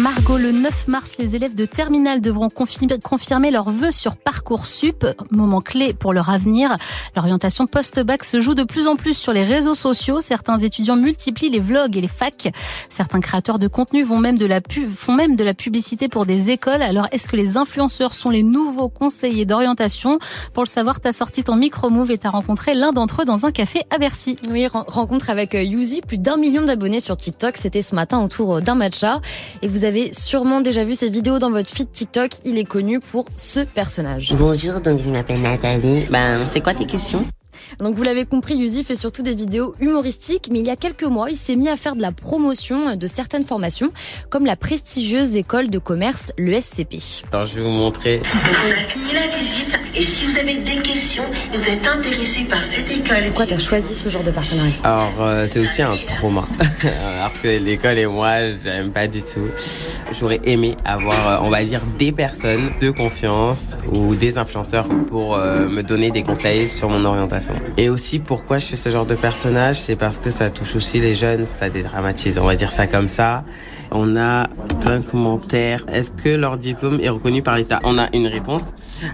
Margot, le 9 mars, les élèves de terminale devront confirmer leurs vœux sur Parcoursup, moment clé pour leur avenir. L'orientation post-bac se joue de plus en plus sur les réseaux sociaux. Certains étudiants multiplient les vlogs et les facs. Certains créateurs de contenu vont même de la font même de la publicité pour des écoles. Alors, est-ce que les influenceurs sont les nouveaux conseillers d'orientation? Pour le savoir, t'as sorti ton micro-move et t'as rencontré l'un d'entre eux dans un café à Bercy. Oui, rencontre avec euh, Yuzi, plus d'un million d'abonnés sur TikTok. C'était ce matin autour euh, d'un matcha. Et vous sûrement déjà vu ses vidéos dans votre feed TikTok. Il est connu pour ce personnage. Bonjour, donc je m'appelle Nathalie. Ben, c'est quoi tes questions? Donc vous l'avez compris, Yuzi fait surtout des vidéos humoristiques, mais il y a quelques mois, il s'est mis à faire de la promotion de certaines formations, comme la prestigieuse école de commerce, le SCP. Alors je vais vous montrer. On a fini la visite, et si vous avez des questions, vous êtes intéressé par cette école. Pourquoi tu as choisi ce genre de partenariat? Alors euh, c'est aussi un trauma, parce que l'école et moi, j'aime pas du tout. J'aurais aimé avoir, euh, on va dire, des personnes de confiance ou des influenceurs pour euh, me donner des conseils sur mon orientation. Et aussi, pourquoi je fais ce genre de personnage, c'est parce que ça touche aussi les jeunes, ça dédramatise, on va dire ça comme ça. On a plein de commentaires. Est-ce que leur diplôme est reconnu par l'État? On a une réponse.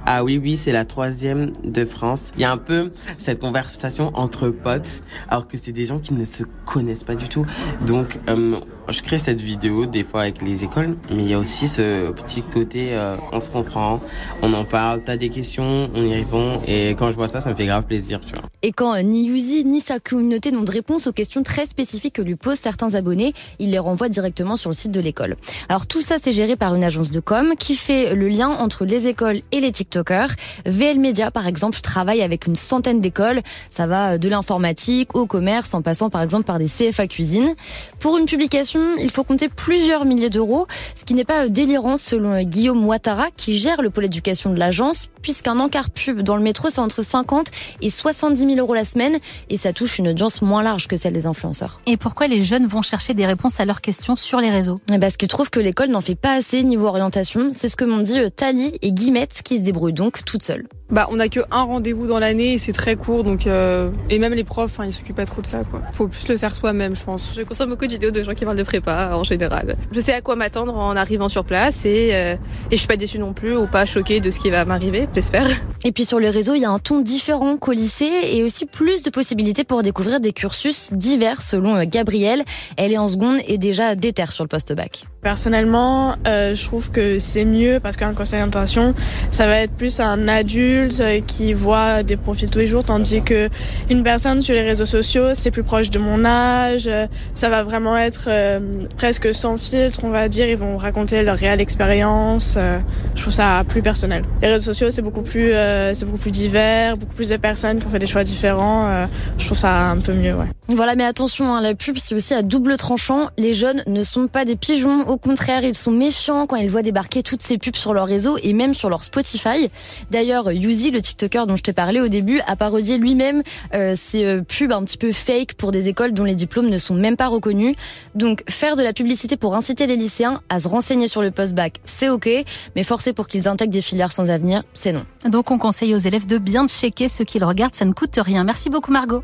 Ah oui, oui, c'est la troisième de France. Il y a un peu cette conversation entre potes, alors que c'est des gens qui ne se connaissent pas du tout. Donc, euh, je crée cette vidéo des fois avec les écoles, mais il y a aussi ce petit côté, euh, on se comprend, on en parle, t'as des questions, on y répond, et quand je vois ça, ça me fait grave plaisir, tu vois. Et quand ni Yuzi ni sa communauté n'ont de réponse aux questions très spécifiques que lui posent certains abonnés, il les renvoie directement sur le site de l'école. Alors tout ça, c'est géré par une agence de com qui fait le lien entre les écoles et les TikTokers. VL Media, par exemple, travaille avec une centaine d'écoles. Ça va de l'informatique au commerce, en passant par exemple par des CFA cuisine. Pour une publication, il faut compter plusieurs milliers d'euros, ce qui n'est pas délirant selon Guillaume Ouattara, qui gère le pôle éducation de l'agence, puisqu'un encart pub dans le métro, c'est entre 50 et 70 000 euros la semaine, et ça touche une audience moins large que celle des influenceurs. Et pourquoi les jeunes vont chercher des réponses à leurs questions sur les réseaux? Eh ben, Parce qu'ils trouvent que l'école n'en fait pas assez niveau orientation. C'est ce que m'ont dit euh, Tali et Guimette, qui se débrouillent donc toutes seules. Bah, on n'a que un rendez-vous dans l'année et c'est très court, donc euh, et même les profs, hein, ils s'occupent pas trop de ça. Quoi. Faut plus le faire soi-même, je pense. Je consomme beaucoup de vidéos de gens qui parlent de prépa en général. Je sais à quoi m'attendre en arrivant sur place et euh, et je suis pas déçue non plus ou pas choquée de ce qui va m'arriver, j'espère. Et puis sur les réseaux, il y a un ton différent qu'au lycée et aussi plus de possibilités pour découvrir des cursus divers selon euh, Gabrielle. Elle est en seconde et déjà déterre sur le post-bac. Personnellement, euh, je trouve que c'est mieux parce qu'un conseil d'orientation, ça va être plus un adulte qui voit des profils tous les jours, tandis que une personne sur les réseaux sociaux, c'est plus proche de mon âge. Ça va vraiment être euh, presque sans filtre, on va dire. Ils vont raconter leur réelle expérience. Euh, je trouve ça plus personnel. Les réseaux sociaux, c'est beaucoup plus, c'est beaucoup plus divers, beaucoup plus de personnes qui ont fait des choix différents. je trouve ça un peu mieux. Voilà, mais attention, hein, la pub, c'est aussi à double tranchant. Les jeunes ne sont pas des pigeons. Au contraire, ils sont méfiants quand ils voient débarquer toutes ces pubs sur leur réseau et même sur leur Spotify. D'ailleurs, Yuzi, le TikToker dont je t'ai parlé au début, a parodié lui-même euh, ces euh, pubs un petit peu fake pour des écoles dont les diplômes ne sont même pas reconnus. Donc, faire de la publicité pour inciter les lycéens à se renseigner sur le post-bac, c'est ok, mais forcer pour qu'ils intègrent des filières sans avenir, c'est non. Donc, on conseille aux élèves de bien checker ce qu'ils regardent, ça ne coûte rien. Merci beaucoup Margot.